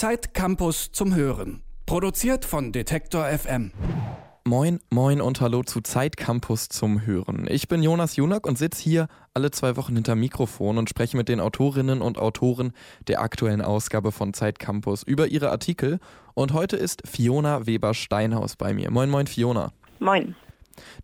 Zeit Campus zum Hören. Produziert von Detektor FM. Moin, moin und hallo zu Zeit Campus zum Hören. Ich bin Jonas Junak und sitze hier alle zwei Wochen hinter Mikrofon und spreche mit den Autorinnen und Autoren der aktuellen Ausgabe von Zeit Campus über ihre Artikel. Und heute ist Fiona Weber-Steinhaus bei mir. Moin, moin, Fiona. Moin.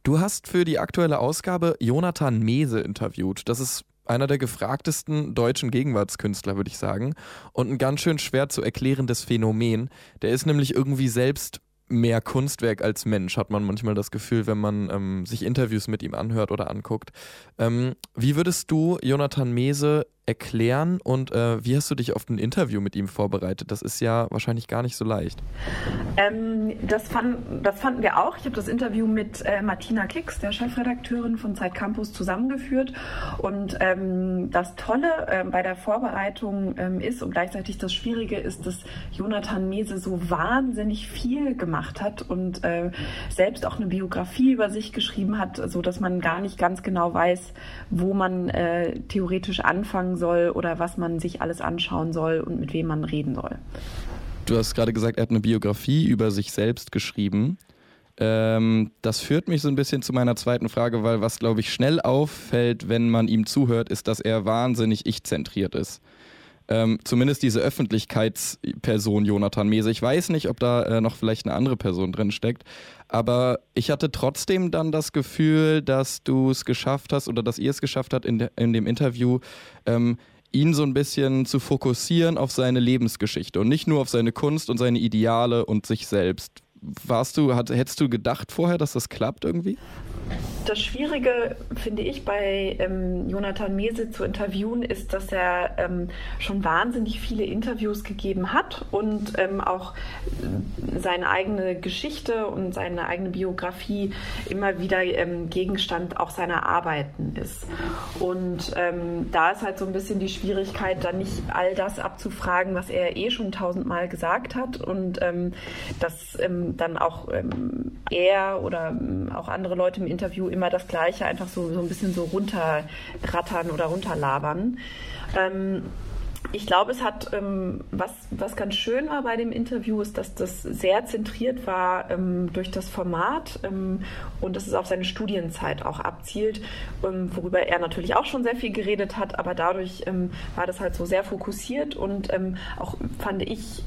Du hast für die aktuelle Ausgabe Jonathan Mese interviewt. Das ist einer der gefragtesten deutschen Gegenwartskünstler, würde ich sagen. Und ein ganz schön schwer zu erklärendes Phänomen. Der ist nämlich irgendwie selbst mehr Kunstwerk als Mensch, hat man manchmal das Gefühl, wenn man ähm, sich Interviews mit ihm anhört oder anguckt. Ähm, wie würdest du Jonathan Mese erklären und äh, wie hast du dich auf ein Interview mit ihm vorbereitet? Das ist ja wahrscheinlich gar nicht so leicht. Ähm, das, fand, das, fanden wir auch. Ich habe das Interview mit äh, Martina Kicks, der Chefredakteurin von Zeit Campus, zusammengeführt. Und ähm, das Tolle äh, bei der Vorbereitung ähm, ist und gleichzeitig das Schwierige ist, dass Jonathan Mese so wahnsinnig viel gemacht hat und äh, selbst auch eine Biografie über sich geschrieben hat, so dass man gar nicht ganz genau weiß, wo man äh, theoretisch anfangen soll oder was man sich alles anschauen soll und mit wem man reden soll. Du hast gerade gesagt, er hat eine Biografie über sich selbst geschrieben. Ähm, das führt mich so ein bisschen zu meiner zweiten Frage, weil was, glaube ich, schnell auffällt, wenn man ihm zuhört, ist, dass er wahnsinnig ich-zentriert ist. Ähm, zumindest diese Öffentlichkeitsperson Jonathan Mese. Ich weiß nicht, ob da äh, noch vielleicht eine andere Person drin steckt, aber ich hatte trotzdem dann das Gefühl, dass du es geschafft hast oder dass ihr es geschafft habt in, de in dem Interview, ähm, ihn so ein bisschen zu fokussieren auf seine Lebensgeschichte und nicht nur auf seine Kunst und seine Ideale und sich selbst. Warst du, hat, hättest du gedacht vorher, dass das klappt irgendwie? Das Schwierige, finde ich, bei ähm, Jonathan Mese zu interviewen, ist, dass er ähm, schon wahnsinnig viele Interviews gegeben hat und ähm, auch seine eigene Geschichte und seine eigene Biografie immer wieder ähm, Gegenstand auch seiner Arbeiten ist. Und ähm, da ist halt so ein bisschen die Schwierigkeit, dann nicht all das abzufragen, was er eh schon tausendmal gesagt hat und ähm, dass dann auch er oder auch andere Leute im Interview immer das Gleiche einfach so, so ein bisschen so runterrattern oder runterlabern. Ähm, ich glaube, es hat, ähm, was, was ganz schön war bei dem Interview, ist, dass das sehr zentriert war ähm, durch das Format ähm, und dass es auf seine Studienzeit auch abzielt, ähm, worüber er natürlich auch schon sehr viel geredet hat, aber dadurch ähm, war das halt so sehr fokussiert und ähm, auch, fand ich,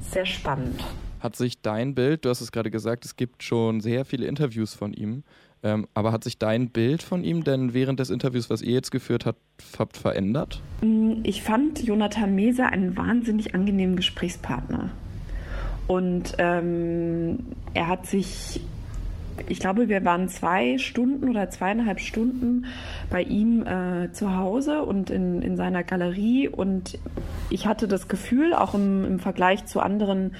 sehr spannend. Hat sich dein Bild, du hast es gerade gesagt, es gibt schon sehr viele Interviews von ihm, ähm, aber hat sich dein Bild von ihm denn während des Interviews, was ihr jetzt geführt habt, habt verändert? Mm, ich fand Jonathan Mese einen wahnsinnig angenehmen Gesprächspartner. Und ähm, er hat sich ich glaube, wir waren zwei Stunden oder zweieinhalb Stunden bei ihm äh, zu Hause und in, in seiner Galerie. Und ich hatte das Gefühl, auch im, im Vergleich zu anderen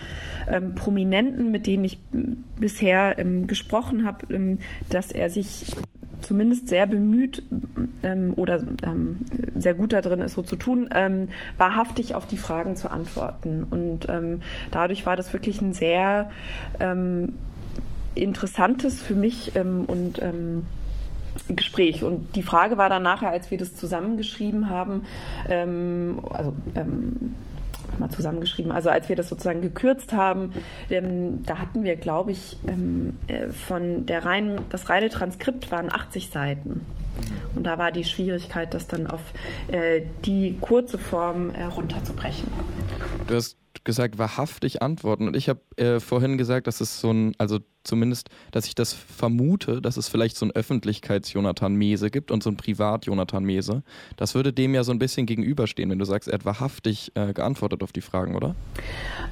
ähm, Prominenten, mit denen ich bisher ähm, gesprochen habe, ähm, dass er sich zumindest sehr bemüht ähm, oder ähm, sehr gut darin ist, so zu tun, ähm, wahrhaftig auf die Fragen zu antworten. Und ähm, dadurch war das wirklich ein sehr ähm, interessantes für mich ähm, und ähm, Gespräch. Und die Frage war dann nachher, als wir das zusammengeschrieben haben, ähm, also ähm, mal zusammengeschrieben, also als wir das sozusagen gekürzt haben, ähm, da hatten wir, glaube ich, ähm, äh, von der reinen, das reine Transkript waren 80 Seiten. Und da war die Schwierigkeit, das dann auf äh, die kurze Form äh, runterzubrechen. Du hast gesagt, wahrhaftig antworten. Und ich habe äh, vorhin gesagt, dass es so ein, also zumindest, dass ich das vermute, dass es vielleicht so ein Öffentlichkeits-Jonathan Mese gibt und so ein Privat-Jonathan Mese. Das würde dem ja so ein bisschen gegenüberstehen, wenn du sagst, er hat wahrhaftig äh, geantwortet auf die Fragen, oder?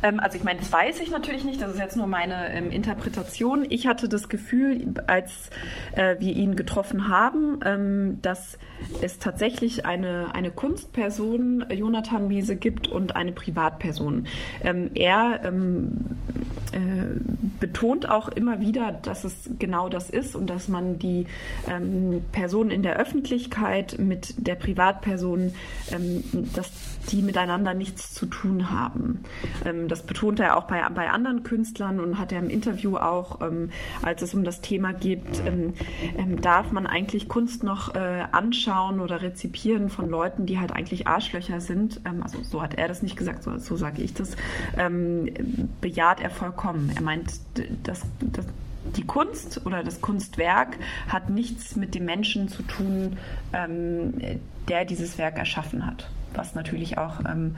Ähm, also ich meine, das weiß ich natürlich nicht, das ist jetzt nur meine ähm, Interpretation. Ich hatte das Gefühl, als äh, wir ihn getroffen haben, ähm, dass es tatsächlich eine, eine Kunstperson, Jonathan Mese, gibt und eine Privatperson. Ähm, er ähm, äh, betont auch immer wieder, dass es genau das ist und dass man die ähm, Person in der Öffentlichkeit mit der Privatperson, ähm, dass die miteinander nichts zu tun haben. Ähm, das betont er auch bei, bei anderen Künstlern und hat er im Interview auch, ähm, als es um das Thema geht, ähm, ähm, darf man eigentlich Kunst noch äh, anschauen oder rezipieren von Leuten, die halt eigentlich Arschlöcher sind. also so hat er das nicht gesagt, so, so sage ich das. bejaht er vollkommen. Er meint, dass, dass die Kunst oder das Kunstwerk hat nichts mit dem Menschen zu tun, ähm, der dieses Werk erschaffen hat. Was natürlich auch ähm,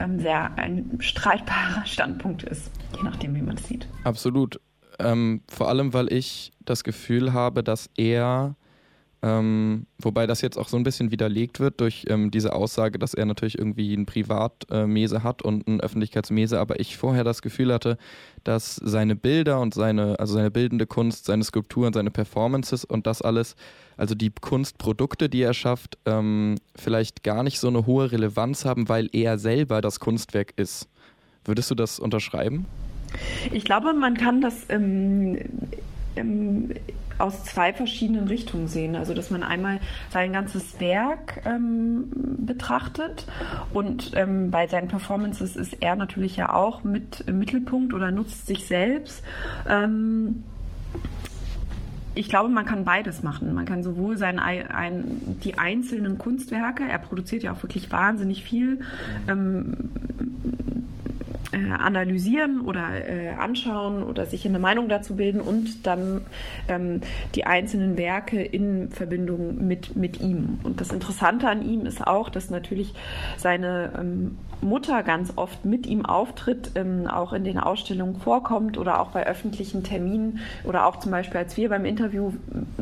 ähm sehr ein streitbarer Standpunkt ist, je nachdem, wie man es sieht. Absolut. Ähm, vor allem, weil ich das Gefühl habe, dass er ähm, wobei das jetzt auch so ein bisschen widerlegt wird durch ähm, diese Aussage, dass er natürlich irgendwie ein Privatmese äh, hat und ein Öffentlichkeitsmese, aber ich vorher das Gefühl hatte, dass seine Bilder und seine, also seine bildende Kunst, seine Skulpturen, seine Performances und das alles, also die Kunstprodukte, die er schafft, ähm, vielleicht gar nicht so eine hohe Relevanz haben, weil er selber das Kunstwerk ist. Würdest du das unterschreiben? Ich glaube, man kann das ähm, ähm, aus zwei verschiedenen Richtungen sehen. Also dass man einmal sein ganzes Werk ähm, betrachtet und ähm, bei seinen Performances ist er natürlich ja auch mit im Mittelpunkt oder nutzt sich selbst. Ähm, ich glaube, man kann beides machen. Man kann sowohl sein, ein, die einzelnen Kunstwerke, er produziert ja auch wirklich wahnsinnig viel, ähm, äh, analysieren oder äh, anschauen oder sich eine Meinung dazu bilden und dann ähm, die einzelnen Werke in Verbindung mit, mit ihm. Und das Interessante an ihm ist auch, dass natürlich seine ähm, Mutter ganz oft mit ihm auftritt, ähm, auch in den Ausstellungen vorkommt oder auch bei öffentlichen Terminen oder auch zum Beispiel, als wir beim Interview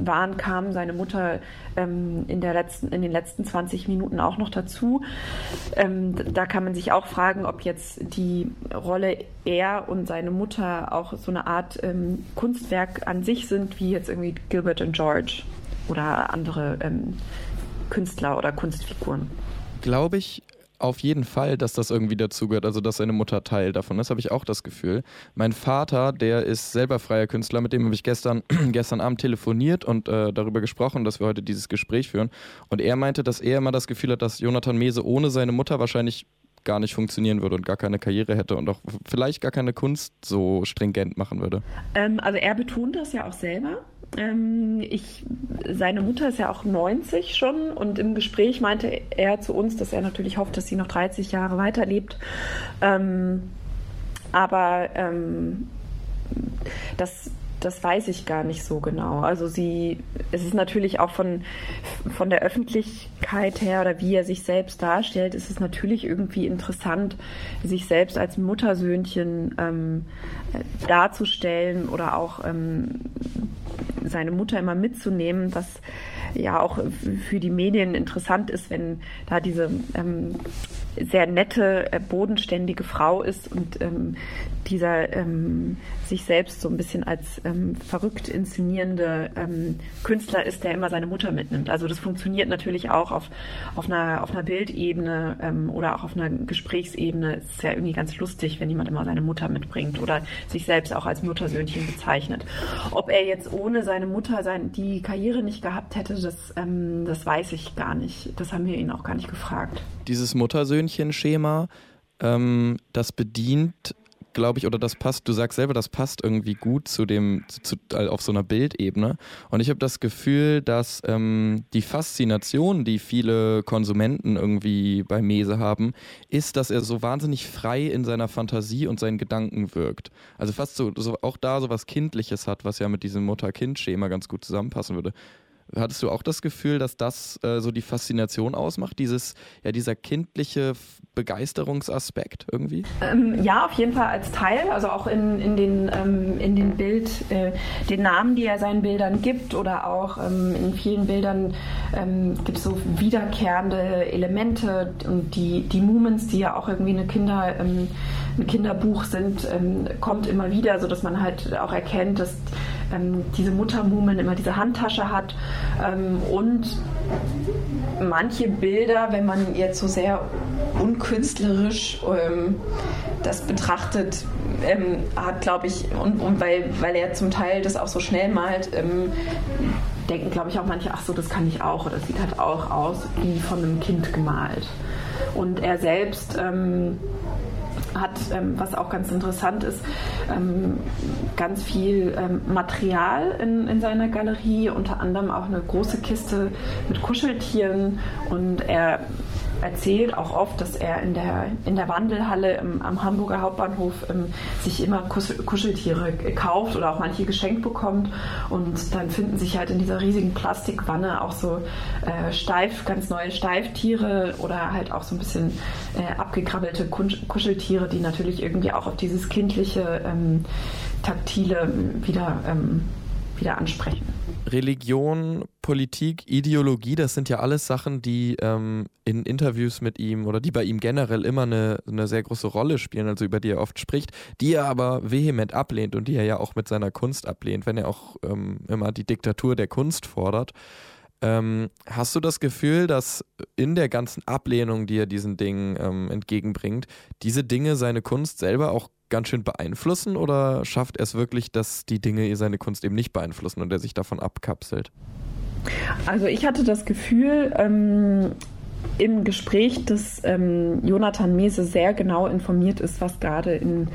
waren, kam seine Mutter ähm, in, der letzten, in den letzten 20 Minuten auch noch dazu. Ähm, da kann man sich auch fragen, ob jetzt die Rolle er und seine Mutter auch so eine Art ähm, Kunstwerk an sich sind, wie jetzt irgendwie Gilbert und George oder andere ähm, Künstler oder Kunstfiguren. Glaube ich, auf jeden Fall, dass das irgendwie dazugehört, also dass seine Mutter Teil davon ist, habe ich auch das Gefühl. Mein Vater, der ist selber freier Künstler, mit dem habe ich gestern, gestern Abend telefoniert und äh, darüber gesprochen, dass wir heute dieses Gespräch führen. Und er meinte, dass er immer das Gefühl hat, dass Jonathan Mese ohne seine Mutter wahrscheinlich gar nicht funktionieren würde und gar keine Karriere hätte und auch vielleicht gar keine Kunst so stringent machen würde. Ähm, also er betont das ja auch selber. Ähm, ich, seine Mutter ist ja auch 90 schon und im Gespräch meinte er zu uns, dass er natürlich hofft, dass sie noch 30 Jahre weiterlebt. Ähm, aber ähm, das das weiß ich gar nicht so genau. Also sie, es ist natürlich auch von, von der Öffentlichkeit her oder wie er sich selbst darstellt, ist es natürlich irgendwie interessant, sich selbst als Muttersöhnchen ähm, darzustellen oder auch ähm, seine Mutter immer mitzunehmen, was ja auch für die Medien interessant ist, wenn da diese ähm, sehr nette, äh, bodenständige Frau ist und ähm, dieser ähm, sich selbst so ein bisschen als ähm, verrückt inszenierende ähm, Künstler ist, der immer seine Mutter mitnimmt. Also das funktioniert natürlich auch auf, auf, einer, auf einer Bildebene ähm, oder auch auf einer Gesprächsebene. Es ist ja irgendwie ganz lustig, wenn jemand immer seine Mutter mitbringt oder sich selbst auch als Muttersöhnchen bezeichnet. Ob er jetzt ohne seine Mutter sein, die Karriere nicht gehabt hätte, das, ähm, das weiß ich gar nicht. Das haben wir ihn auch gar nicht gefragt. Dieses Muttersöhnchen-Schema, ähm, das bedient glaube ich, oder das passt, du sagst selber, das passt irgendwie gut zu dem, zu, äh, auf so einer Bildebene. Und ich habe das Gefühl, dass ähm, die Faszination, die viele Konsumenten irgendwie bei Mese haben, ist, dass er so wahnsinnig frei in seiner Fantasie und seinen Gedanken wirkt. Also fast so, so auch da so was Kindliches hat, was ja mit diesem Mutter-Kind-Schema ganz gut zusammenpassen würde. Hattest du auch das Gefühl, dass das äh, so die Faszination ausmacht, dieses, ja, dieser kindliche Begeisterungsaspekt irgendwie? Ähm, ja, auf jeden Fall als Teil, also auch in, in, den, ähm, in den Bild, äh, den Namen, die er seinen Bildern gibt oder auch ähm, in vielen Bildern ähm, gibt es so wiederkehrende Elemente und die, die Movements, die ja auch irgendwie eine Kinder, ähm, ein Kinderbuch sind, ähm, kommt immer wieder, sodass man halt auch erkennt, dass ähm, diese Muttermumen immer diese Handtasche hat ähm, und manche Bilder, wenn man jetzt so sehr unkünstlerisch ähm, das betrachtet, ähm, hat, glaube ich, und, und, weil, weil er zum Teil das auch so schnell malt, ähm, denken, glaube ich, auch manche, ach so, das kann ich auch oder das sieht halt auch aus wie von einem Kind gemalt. Und er selbst ähm, hat, ähm, was auch ganz interessant ist, ähm, ganz viel ähm, Material in, in seiner Galerie, unter anderem auch eine große Kiste mit Kuscheltieren und er erzählt auch oft, dass er in der, in der Wandelhalle im, am Hamburger Hauptbahnhof ähm, sich immer Kuscheltiere kauft oder auch manche geschenkt bekommt. Und dann finden sich halt in dieser riesigen Plastikwanne auch so äh, steif, ganz neue Steiftiere oder halt auch so ein bisschen äh, abgekrabbelte Kuscheltiere, die natürlich irgendwie auch auf dieses kindliche, ähm, taktile wieder, ähm, wieder ansprechen. Religion, Politik, Ideologie, das sind ja alles Sachen, die ähm, in Interviews mit ihm oder die bei ihm generell immer eine, eine sehr große Rolle spielen, also über die er oft spricht, die er aber vehement ablehnt und die er ja auch mit seiner Kunst ablehnt, wenn er auch ähm, immer die Diktatur der Kunst fordert. Ähm, hast du das Gefühl, dass in der ganzen Ablehnung, die er diesen Dingen ähm, entgegenbringt, diese Dinge seine Kunst selber auch ganz schön beeinflussen oder schafft er es wirklich, dass die Dinge seine Kunst eben nicht beeinflussen und er sich davon abkapselt? Also ich hatte das Gefühl, ähm, im Gespräch, dass ähm, Jonathan Mese sehr genau informiert ist, was gerade in,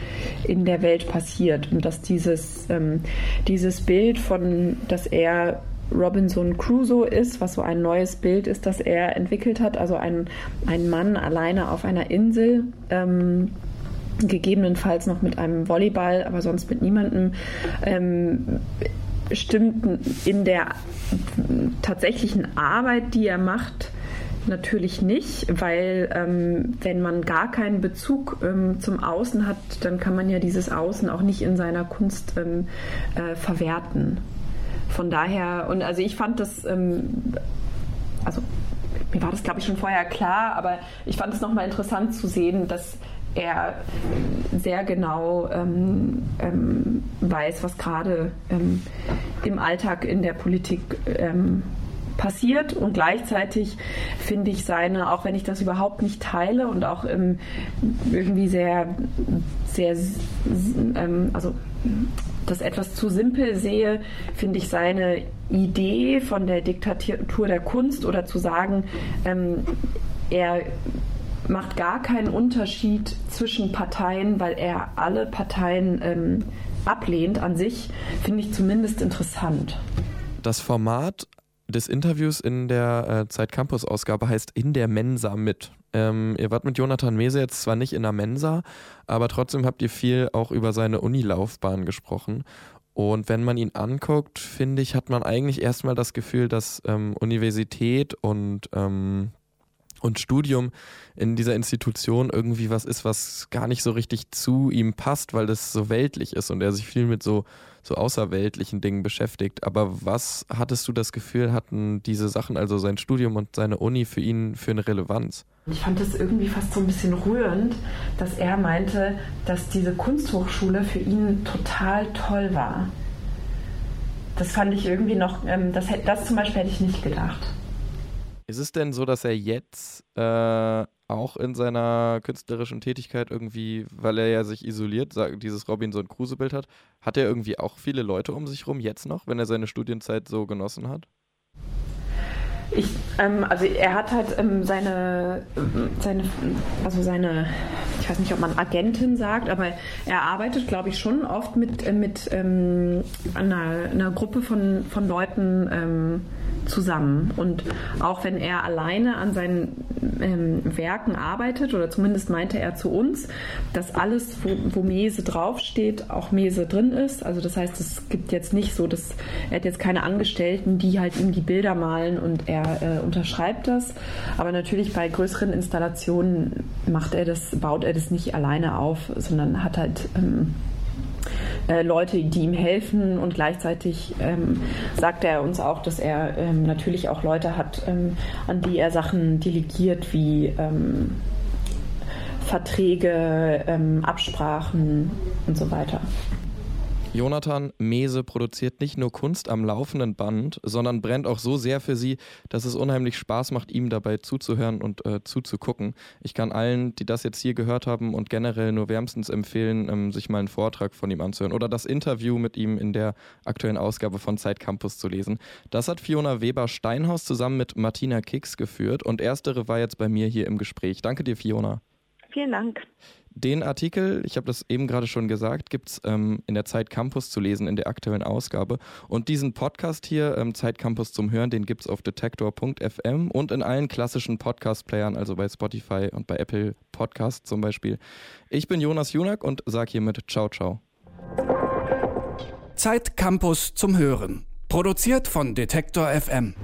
in der Welt passiert und dass dieses, ähm, dieses Bild von, dass er Robinson Crusoe ist, was so ein neues Bild ist, das er entwickelt hat, also ein, ein Mann alleine auf einer Insel, ähm, gegebenenfalls noch mit einem Volleyball, aber sonst mit niemandem. Ähm, stimmt in der tatsächlichen Arbeit, die er macht, natürlich nicht, weil ähm, wenn man gar keinen Bezug ähm, zum Außen hat, dann kann man ja dieses Außen auch nicht in seiner Kunst ähm, äh, verwerten. Von daher, und also ich fand das, ähm, also mir war das glaube ich schon vorher klar, aber ich fand es nochmal interessant zu sehen, dass er sehr genau ähm, ähm, weiß, was gerade ähm, im Alltag in der Politik ähm, passiert. Und gleichzeitig finde ich seine, auch wenn ich das überhaupt nicht teile und auch ähm, irgendwie sehr, sehr, ähm, also das etwas zu simpel sehe, finde ich seine Idee von der Diktatur der Kunst oder zu sagen, er macht gar keinen Unterschied zwischen Parteien, weil er alle Parteien ähm, ablehnt an sich, finde ich zumindest interessant. Das Format des Interviews in der äh, Zeit Campus Ausgabe heißt In der Mensa mit. Ähm, ihr wart mit Jonathan Mese jetzt zwar nicht in der Mensa, aber trotzdem habt ihr viel auch über seine Unilaufbahn gesprochen. Und wenn man ihn anguckt, finde ich, hat man eigentlich erstmal das Gefühl, dass ähm, Universität und ähm, und Studium in dieser Institution irgendwie was ist, was gar nicht so richtig zu ihm passt, weil das so weltlich ist und er sich viel mit so, so außerweltlichen Dingen beschäftigt. Aber was hattest du das Gefühl, hatten diese Sachen, also sein Studium und seine Uni für ihn für eine Relevanz? Ich fand es irgendwie fast so ein bisschen rührend, dass er meinte, dass diese Kunsthochschule für ihn total toll war. Das fand ich irgendwie noch, ähm, das, das zum Beispiel hätte ich nicht gedacht. Ist es denn so, dass er jetzt äh, auch in seiner künstlerischen Tätigkeit irgendwie, weil er ja sich isoliert, dieses Robinson Crusoe-Bild hat, hat er irgendwie auch viele Leute um sich rum jetzt noch, wenn er seine Studienzeit so genossen hat? Ich, ähm, also er hat halt ähm, seine, seine, also seine, ich weiß nicht, ob man Agentin sagt, aber er arbeitet, glaube ich, schon oft mit, äh, mit ähm, einer, einer Gruppe von, von Leuten ähm, zusammen. Und auch wenn er alleine an seinen ähm, Werken arbeitet, oder zumindest meinte er zu uns, dass alles, wo, wo Mese draufsteht, auch Mese drin ist. Also das heißt, es gibt jetzt nicht so, dass er hat jetzt keine Angestellten, die halt ihm die Bilder malen und er äh, unterschreibt das. Aber natürlich bei größeren Installationen macht er das, baut er das nicht alleine auf, sondern hat halt ähm, äh, Leute, die ihm helfen und gleichzeitig ähm, sagt er uns auch, dass er ähm, natürlich auch Leute hat, ähm, an die er Sachen delegiert, wie ähm, Verträge, ähm, Absprachen und so weiter. Jonathan Mese produziert nicht nur Kunst am laufenden Band, sondern brennt auch so sehr für sie, dass es unheimlich Spaß macht, ihm dabei zuzuhören und äh, zuzugucken. Ich kann allen, die das jetzt hier gehört haben und generell nur wärmstens empfehlen, ähm, sich mal einen Vortrag von ihm anzuhören oder das Interview mit ihm in der aktuellen Ausgabe von Zeit Campus zu lesen. Das hat Fiona Weber-Steinhaus zusammen mit Martina Kicks geführt und erstere war jetzt bei mir hier im Gespräch. Danke dir, Fiona. Vielen Dank. Den Artikel, ich habe das eben gerade schon gesagt, gibt es ähm, in der Zeit Campus zu lesen, in der aktuellen Ausgabe. Und diesen Podcast hier, ähm, Zeit Campus zum Hören, den gibt es auf detektor.fm und in allen klassischen Podcast-Playern, also bei Spotify und bei Apple Podcast zum Beispiel. Ich bin Jonas Junak und sage hiermit Ciao, ciao. Zeit Campus zum Hören. Produziert von Detektor FM.